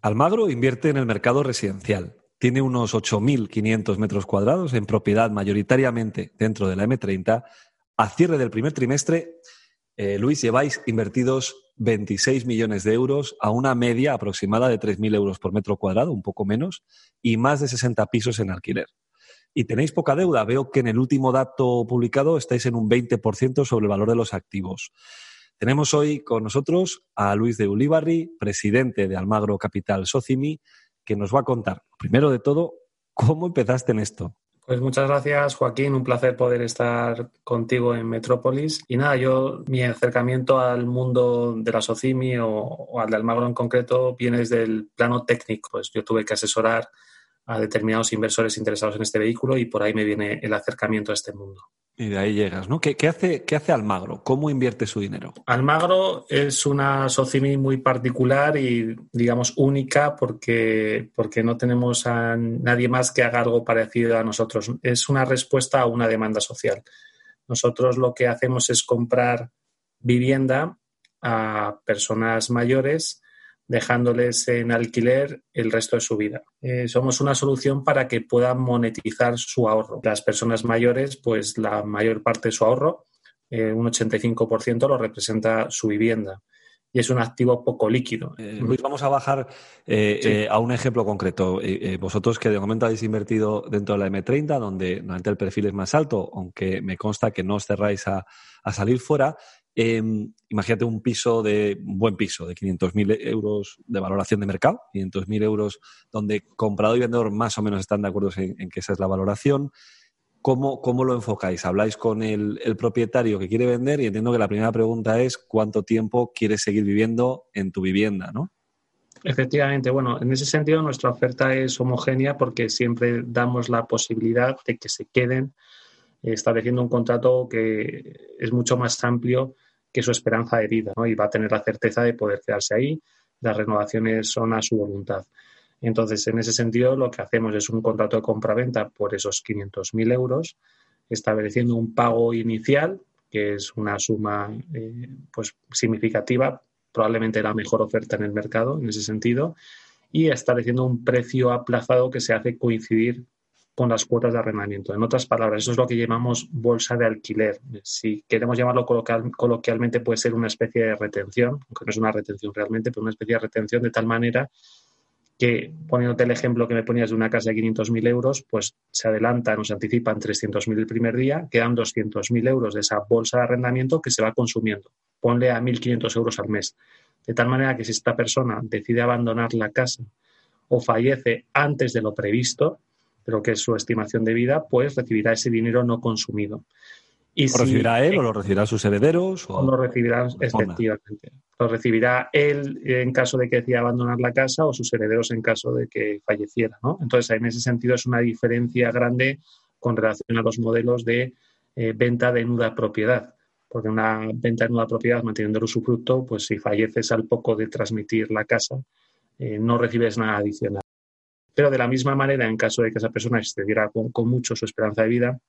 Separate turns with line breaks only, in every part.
Almagro invierte en el mercado residencial. Tiene unos 8.500 metros cuadrados en propiedad mayoritariamente dentro de la M30. A cierre del primer trimestre, eh, Luis, lleváis invertidos 26 millones de euros a una media aproximada de 3.000 euros por metro cuadrado, un poco menos, y más de 60 pisos en alquiler. Y tenéis poca deuda. Veo que en el último dato publicado estáis en un 20% sobre el valor de los activos. Tenemos hoy con nosotros a Luis de Ulibarri, presidente de Almagro Capital Socimi, que nos va a contar, primero de todo, cómo empezaste en esto.
Pues muchas gracias, Joaquín. Un placer poder estar contigo en Metrópolis. Y nada, yo, mi acercamiento al mundo de la Socimi o, o al de Almagro en concreto viene desde el plano técnico. Pues yo tuve que asesorar a determinados inversores interesados en este vehículo y por ahí me viene el acercamiento a este mundo.
Y de ahí llegas, ¿no? ¿Qué, hace, qué hace Almagro? ¿Cómo invierte su dinero?
Almagro es una socimi muy particular y, digamos, única porque, porque no tenemos a nadie más que haga algo parecido a nosotros. Es una respuesta a una demanda social. Nosotros lo que hacemos es comprar vivienda a personas mayores dejándoles en alquiler el resto de su vida. Eh, somos una solución para que puedan monetizar su ahorro. Las personas mayores, pues la mayor parte de su ahorro, eh, un 85% lo representa su vivienda. Y es un activo poco líquido.
Eh, Luis, vamos a bajar a un ejemplo concreto. vosotros que de momento habéis invertido dentro de la M30, donde normalmente el perfil es más alto, aunque me consta que no os cerráis a, a salir fuera, Em, imagínate un piso de un buen piso de 500.000 euros de valoración de mercado, 500.000 euros donde comprador y vendedor más o menos están de acuerdo en, que esa es la valoración. ¿Cómo, cómo lo enfocáis? ¿Habláis con el, propietario que quiere vender? Y entiendo que la primera pregunta es cuánto tiempo quieres seguir viviendo en tu vivienda, ¿no?
Efectivamente, bueno, en ese sentido nuestra oferta es homogénea porque siempre damos la posibilidad de que se queden estableciendo un contrato que es mucho más amplio su esperanza de vida, ¿no? Y va a tener la certeza de poder quedarse ahí. Las renovaciones son a su voluntad. Entonces, en ese sentido, lo que hacemos es un contrato de compra-venta por esos 500.000 euros, estableciendo un pago inicial, que es una suma eh, pues, significativa, probablemente la mejor oferta en el mercado en ese sentido, y estableciendo un precio aplazado que se hace coincidir con las cuotas de arrendamiento. En otras palabras, eso es lo que llamamos bolsa de alquiler. Si queremos llamarlo coloquialmente, puede ser una especie de retención, aunque no es una retención realmente, pero una especie de retención de tal manera que, poniéndote el ejemplo que me ponías de una casa de 500.000 euros, pues se adelanta, nos anticipan 300.000 el primer día, quedan 200.000 euros de esa bolsa de arrendamiento que se va consumiendo. Ponle a 1.500 euros al mes. De tal manera que si esta persona decide abandonar la casa o fallece antes de lo previsto, pero que es su estimación de vida, pues recibirá ese dinero no consumido.
Y ¿Lo recibirá él o lo recibirán sus herederos?
O, lo recibirá, efectivamente. Lo recibirá él en caso de que decida abandonar la casa o sus herederos en caso de que falleciera. ¿no? Entonces, en ese sentido es una diferencia grande con relación a los modelos de eh, venta de nuda propiedad. Porque una venta de nuda propiedad, manteniendo su fruto, pues si falleces al poco de transmitir la casa, eh, no recibes nada adicional. Pero de la misma manera, en caso de que esa persona excediera con, mucho su esperanza de vida,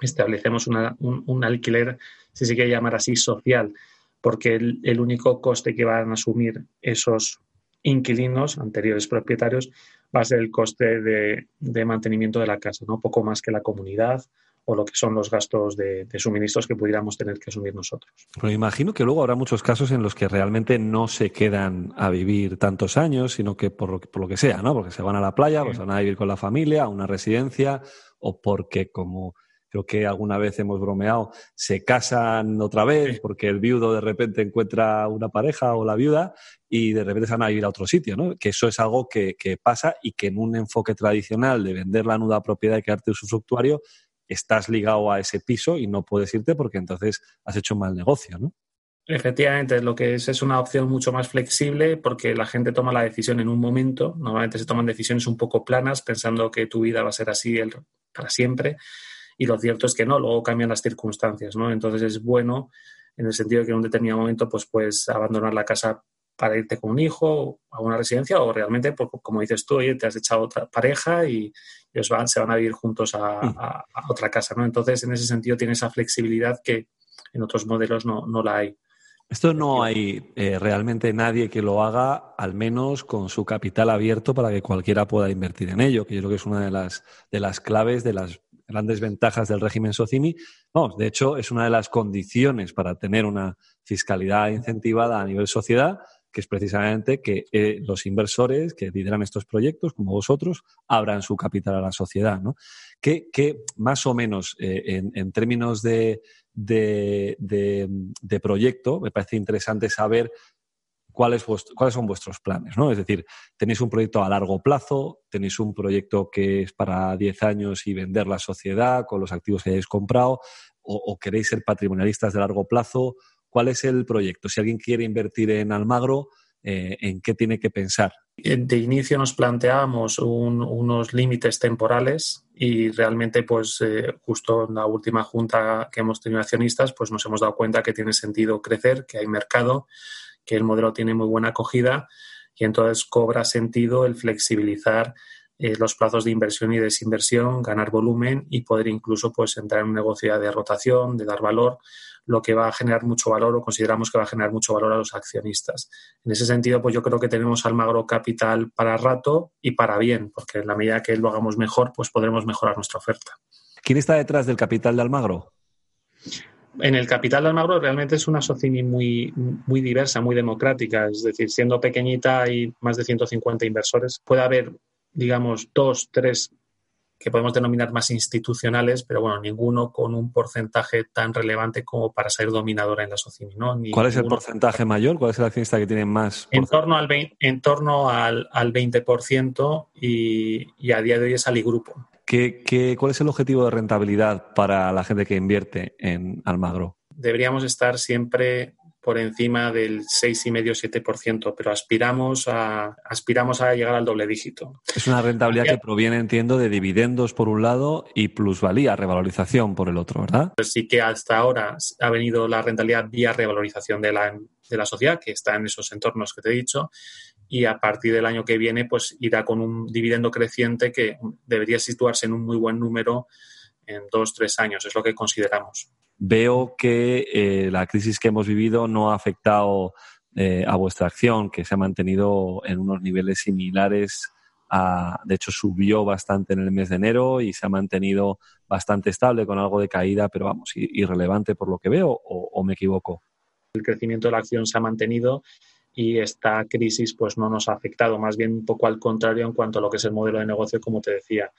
establecemos un, alquiler, si se quiere llamar así, social, porque el, único coste que van a asumir esos inquilinos, anteriores propietarios, va a ser el coste de, de mantenimiento de la casa, ¿no? poco más que la comunidad o lo que son los gastos de, suministros que pudiéramos tener que asumir nosotros.
Pero imagino que luego habrá muchos casos en los que realmente no se quedan a vivir tantos años, sino que por lo, por lo que sea, ¿no? Porque se van a la playa, pues van a vivir con la familia, a una residencia, o porque como creo que alguna vez hemos bromeado, se casan otra vez porque el viudo de repente encuentra una pareja o la viuda y de repente se van a vivir a otro sitio, ¿no? Que eso es algo que, que pasa y que en un enfoque tradicional de vender la nuda propiedad y quedarte usufructuario estás ligado a ese piso y no puedes irte porque entonces has hecho mal negocio, ¿no?
Efectivamente, lo que es es una opción mucho más flexible porque la gente toma la decisión en un momento. Normalmente se toman decisiones un poco planas pensando que tu vida va a ser así para siempre y lo cierto es que no, luego cambian las circunstancias, ¿no? Entonces es bueno en el sentido de que en un determinado momento pues puedes abandonar la casa para irte con un hijo a una residencia o realmente, pues, como dices tú, oye, te has echado otra pareja y ellos van, se van a vivir juntos a, mm. otra casa, ¿no? Entonces, en ese sentido, tiene esa flexibilidad que en otros modelos no, la hay.
Esto no hay eh, realmente nadie que lo haga, al menos con su capital abierto para que cualquiera pueda invertir en ello, que yo creo que es una de las, de las claves, de las grandes ventajas del régimen Socimi. Vamos, de hecho, es una de las condiciones para tener una fiscalidad incentivada a nivel sociedad, que es precisamente que eh, los inversores que lideran estos proyectos, como vosotros, abran su capital a la sociedad. ¿no? Que, más o menos, eh, en, términos de, de, de, proyecto, me parece interesante saber cuáles, cuáles son vuestros planes, ¿no? Es decir, tenéis un proyecto a largo plazo, tenéis un proyecto que es para 10 años y vender la sociedad con los activos que hayáis comprado, o, queréis ser patrimonialistas de largo plazo. ¿Cuál es el proyecto? Si alguien quiere invertir en Almagro, eh, ¿en qué tiene que pensar?
De inicio nos planteamos unos límites temporales y realmente, pues, eh, justo en la última junta que hemos tenido accionistas, pues nos hemos dado cuenta que tiene sentido crecer, que hay mercado, que el modelo tiene muy buena acogida y entonces cobra sentido el flexibilizar eh, los plazos de inversión y desinversión, ganar volumen y poder incluso pues entrar en un negocio de rotación, de dar valor, lo que va a generar mucho valor o consideramos que va a generar mucho valor a los accionistas. En ese sentido, pues yo creo que tenemos Almagro Capital para rato y para bien, porque en la medida que lo hagamos mejor, pues podremos mejorar nuestra oferta.
¿Quién está detrás del capital de Almagro?
En el capital de Almagro realmente es una socini muy, muy diversa, muy democrática. Es decir, siendo pequeñita hay más de 150 inversores. Puede haber, digamos, dos, tres que podemos denominar más institucionales, pero bueno, ninguno con un porcentaje tan relevante como para ser dominadora en la Socini. ¿no?
¿Cuál es el porcentaje mayor? ¿Cuál es el accionista que tiene más?
En torno al, 20, en torno al, al 20% y, y, a día de hoy es Aligrupo.
¿Qué, qué, cuál es el objetivo de rentabilidad para la gente que invierte en Almagro?
Deberíamos estar siempre por encima del 6,5-7%, pero aspiramos a, aspiramos a llegar al doble dígito.
Es una rentabilidad que proviene, entiendo, de dividendos por un lado y plusvalía, revalorización por el otro, ¿verdad?
Pues sí que hasta ahora ha venido la rentabilidad vía revalorización de la, de la sociedad, que está en esos entornos que te he dicho, y a partir del año que viene pues irá con un dividendo creciente que debería situarse en un muy buen número en dos, tres años, es lo que consideramos
veo que eh, la crisis que hemos vivido no ha afectado eh, a vuestra acción, que se ha mantenido en unos niveles similares. A, de hecho, subió bastante en el mes de enero y se ha mantenido bastante estable con algo de caída, pero vamos, irrelevante por lo que veo, o, me equivoco.
El crecimiento de la acción se ha mantenido y esta crisis pues no nos ha afectado, más bien un poco al contrario en cuanto a lo que es el modelo de negocio, como te decía.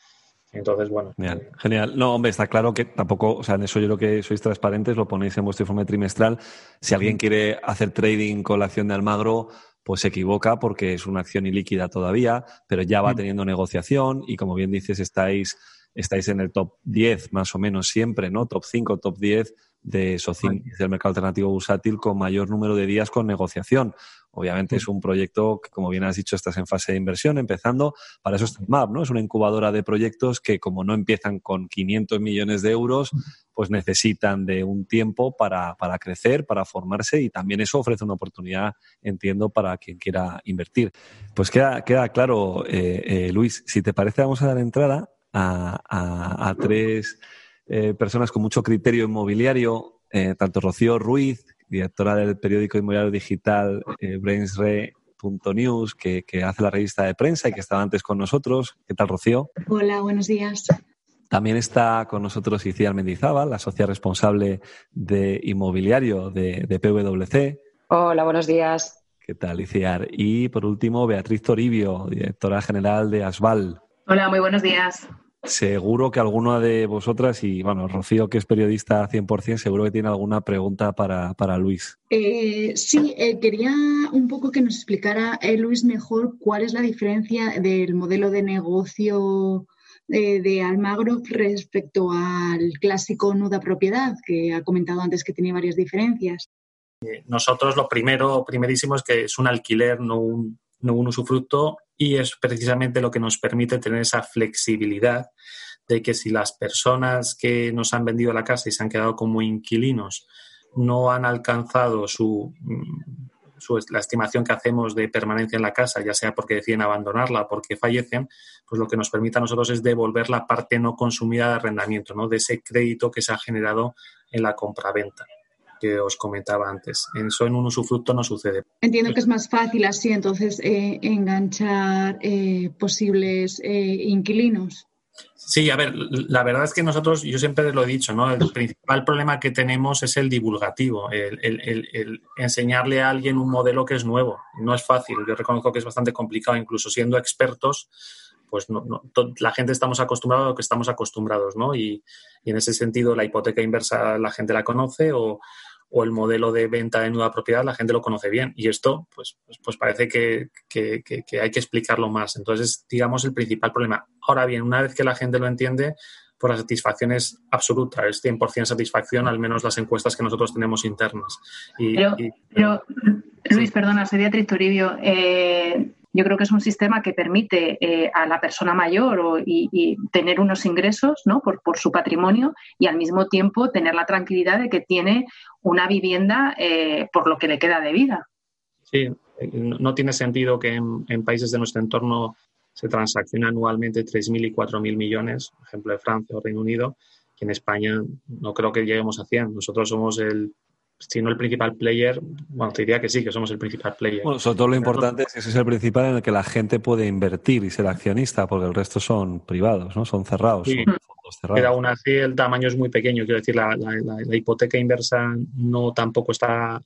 Entonces, bueno.
Genial, genial. No, hombre, está claro que tampoco, o sea, en eso yo creo que sois transparentes, lo ponéis en vuestro informe trimestral. Si alguien quiere hacer trading con la acción de Almagro, pues se equivoca porque es una acción ilíquida todavía, pero ya va teniendo negociación y como bien dices, estáis, estáis en el top 10 más o menos siempre, ¿no? Top 5, top 10 de Socin, del mercado alternativo bursátil con mayor número de días con negociación. Obviamente es un proyecto que, como bien has dicho, estás en fase de inversión, empezando. Para eso está MAP, ¿no? Es una incubadora de proyectos que, como no empiezan con 500 millones de euros, pues necesitan de un tiempo para, para crecer, para formarse y también eso ofrece una oportunidad, entiendo, para quien quiera invertir. Pues queda, queda claro, eh, eh, Luis, si te parece, vamos a dar entrada a, a, tres eh, personas con mucho criterio inmobiliario, tanto Rocío Ruiz, directora del periódico inmobiliario digital eh, Brainsre.news, que, que hace la revista de prensa y que estaba antes con nosotros. ¿Qué tal, Rocío?
Hola, buenos días.
También está con nosotros Iciar Mendizábal, la socia responsable de inmobiliario de, de PwC.
Hola, buenos días.
¿Qué tal, Iciar? Y por último, Beatriz Toribio, directora general de Asval.
Hola, muy buenos días.
Seguro que alguna de vosotras, y bueno, Rocío, que es periodista 100%, seguro que tiene alguna pregunta para, para Luis.
Eh, sí, eh, quería un poco que nos explicara, eh, Luis, mejor cuál es la diferencia del modelo de negocio de Almagro respecto al clásico nuda propiedad, que ha comentado antes que tenía varias diferencias.
Nosotros lo primero, primerísimo, es que es un alquiler, no un, no un usufructo y es precisamente lo que nos permite tener esa flexibilidad de que si las personas que nos han vendido la casa y se han quedado como inquilinos no han alcanzado su, mm, la estimación que hacemos de permanencia en la casa, ya sea porque deciden abandonarla porque fallecen, pues lo que nos permite a nosotros es devolver la parte no consumida de arrendamiento, ¿no? de ese crédito que se ha generado en la compraventa. Que os comentaba antes. Eso en un usufructo no sucede.
Entiendo que es más fácil así entonces eh, enganchar eh, posibles inquilinos.
Sí, a ver, la verdad es que nosotros, yo siempre lo he dicho, ¿no? El principal problema que tenemos es el divulgativo, el, enseñarle a alguien un modelo que es nuevo. No es fácil, yo reconozco que es bastante complicado, incluso siendo expertos, pues no, la gente estamos acostumbrados a lo que estamos acostumbrados, ¿no? Y, y, en ese sentido la hipoteca inversa la gente la conoce o, o el modelo de venta de nueva propiedad, la gente lo conoce bien. Y esto, pues, pues, pues parece que, hay que explicarlo más. Entonces, digamos, el principal problema. Ahora bien, una vez que la gente lo entiende, pues la satisfacción es absoluta, es 100% satisfacción, al menos las encuestas que nosotros tenemos internas.
pero, Luis, perdona, soy Beatriz. Eh, yo creo que es un sistema que permite eh, a la persona mayor y, tener unos ingresos ¿no? por, su patrimonio y al mismo tiempo tener la tranquilidad de que tiene una vivienda eh, por lo que le queda de vida.
Sí, no tiene sentido que en, países de nuestro entorno se transaccione anualmente 3.000 y 4.000 millones, por ejemplo de Francia o Reino Unido, que en España no creo que lleguemos a 100. Nosotros somos el si no el principal player, bueno, te diría que sí, que somos el principal player.
Bueno, sobre todo lo importante es que ese es el principal en el que la gente puede invertir y ser accionista, porque el resto son privados, ¿no? Son cerrados. Son
cerrados. Pero aún así el tamaño es muy pequeño, quiero decir, la, hipoteca inversa no tampoco está,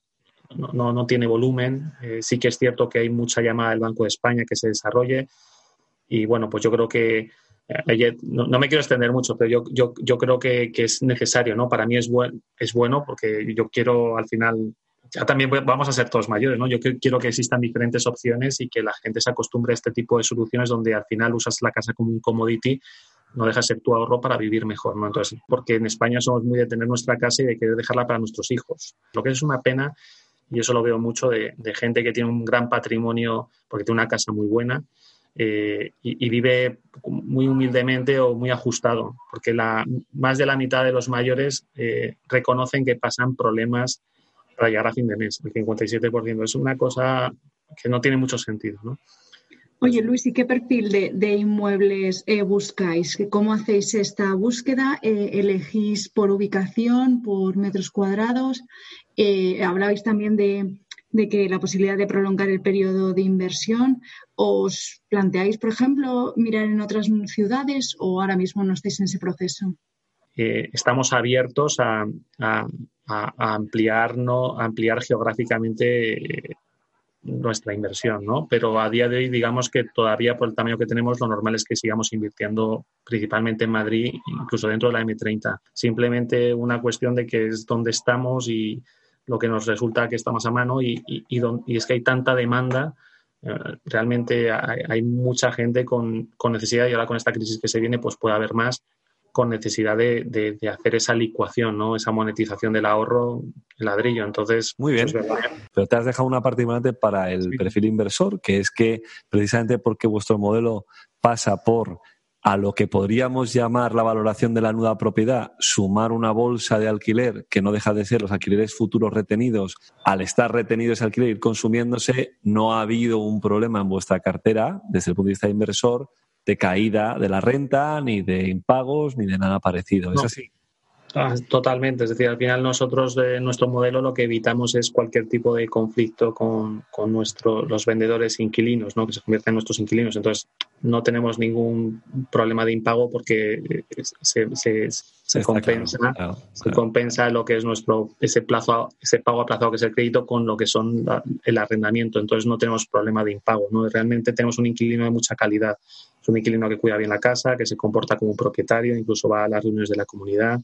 no, no, tiene volumen. Eh, sí que es cierto que hay mucha llamada del Banco de España que se desarrolle y bueno, pues yo creo que no, me quiero extender mucho, pero yo, yo, yo creo que, que, es necesario, ¿no? Para mí es, buen, es bueno porque yo quiero al final, ya también vamos a ser todos mayores, ¿no? Yo quiero que existan diferentes opciones y que la gente se acostumbre a este tipo de soluciones donde al final usas la casa como un commodity, no dejas ser tu ahorro para vivir mejor, ¿no? Entonces, porque en España somos muy de tener nuestra casa y de querer dejarla para nuestros hijos. Lo que es una pena, y eso lo veo mucho de gente que tiene un gran patrimonio porque tiene una casa muy buena eh, y, vive muy humildemente o muy ajustado, porque la, más de la mitad de los mayores eh, reconocen que pasan problemas para llegar a fin de mes, el 57%. Es una cosa que no tiene mucho sentido. ¿no?
Oye, Luis, ¿y qué perfil de, inmuebles eh, buscáis? ¿Cómo hacéis esta búsqueda? ¿Elegís por ubicación, por metros cuadrados? hablabais también de, de que la posibilidad de prolongar el periodo de inversión. ¿Os planteáis, por ejemplo, mirar en otras ciudades o ahora mismo no estáis en ese proceso?
Eh, estamos abiertos a, ampliar, ampliar geográficamente eh, nuestra inversión, ¿no? Pero a día de hoy, digamos que todavía por el tamaño que tenemos, lo normal es que sigamos invirtiendo principalmente en Madrid, incluso dentro de la M30. Simplemente una cuestión de que es donde estamos y lo que nos resulta que está más a mano y, es que hay tanta demanda. Eh, realmente hay, mucha gente con, necesidad y ahora con esta crisis que se viene, pues puede haber más con necesidad de, hacer esa licuación, ¿no? esa monetización del ahorro, el ladrillo. Entonces,
muy bien. Pero te has dejado una parte importante para el perfil inversor, que es que precisamente porque vuestro modelo pasa por a lo que podríamos llamar la valoración de la nueva propiedad, sumar una bolsa de alquiler que no deja de ser los alquileres futuros retenidos, al estar retenido ese alquiler ir consumiéndose, no ha habido un problema en vuestra cartera desde el punto de vista de inversor de caída de la renta, ni de impagos, ni de nada parecido. ¿Es así?
Ah, totalmente, es decir, al final nosotros de nuestro modelo lo que evitamos es cualquier tipo de conflicto con, con nuestro, los vendedores inquilinos, ¿no? que se convierten en nuestros inquilinos. Entonces, no tenemos ningún problema de impago porque se, se, se compensa, se compensa lo que es nuestro ese plazo, ese pago aplazado que es el crédito con lo que son el arrendamiento. Entonces, no tenemos problema de impago. ¿no? Realmente tenemos un inquilino de mucha calidad. Es un inquilino que cuida bien la casa, que se comporta como un propietario, incluso va a las reuniones de la comunidad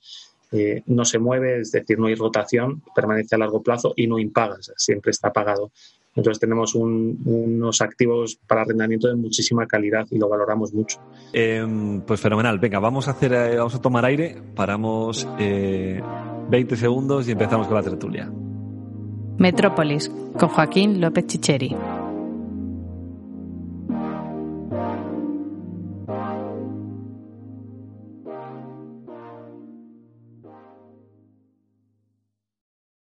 eh, no se mueve, es decir, no hay rotación, permanece a largo plazo y no impaga, siempre está pagado. Entonces tenemos unos activos para arrendamiento de muchísima calidad y lo valoramos mucho.
Em, pues fenomenal. Venga, vamos a hacer, eh, vamos a tomar aire, paramos 20 eh, segundos y empezamos con la tertulia.
Metrópolis con Joaquín López Chicheri.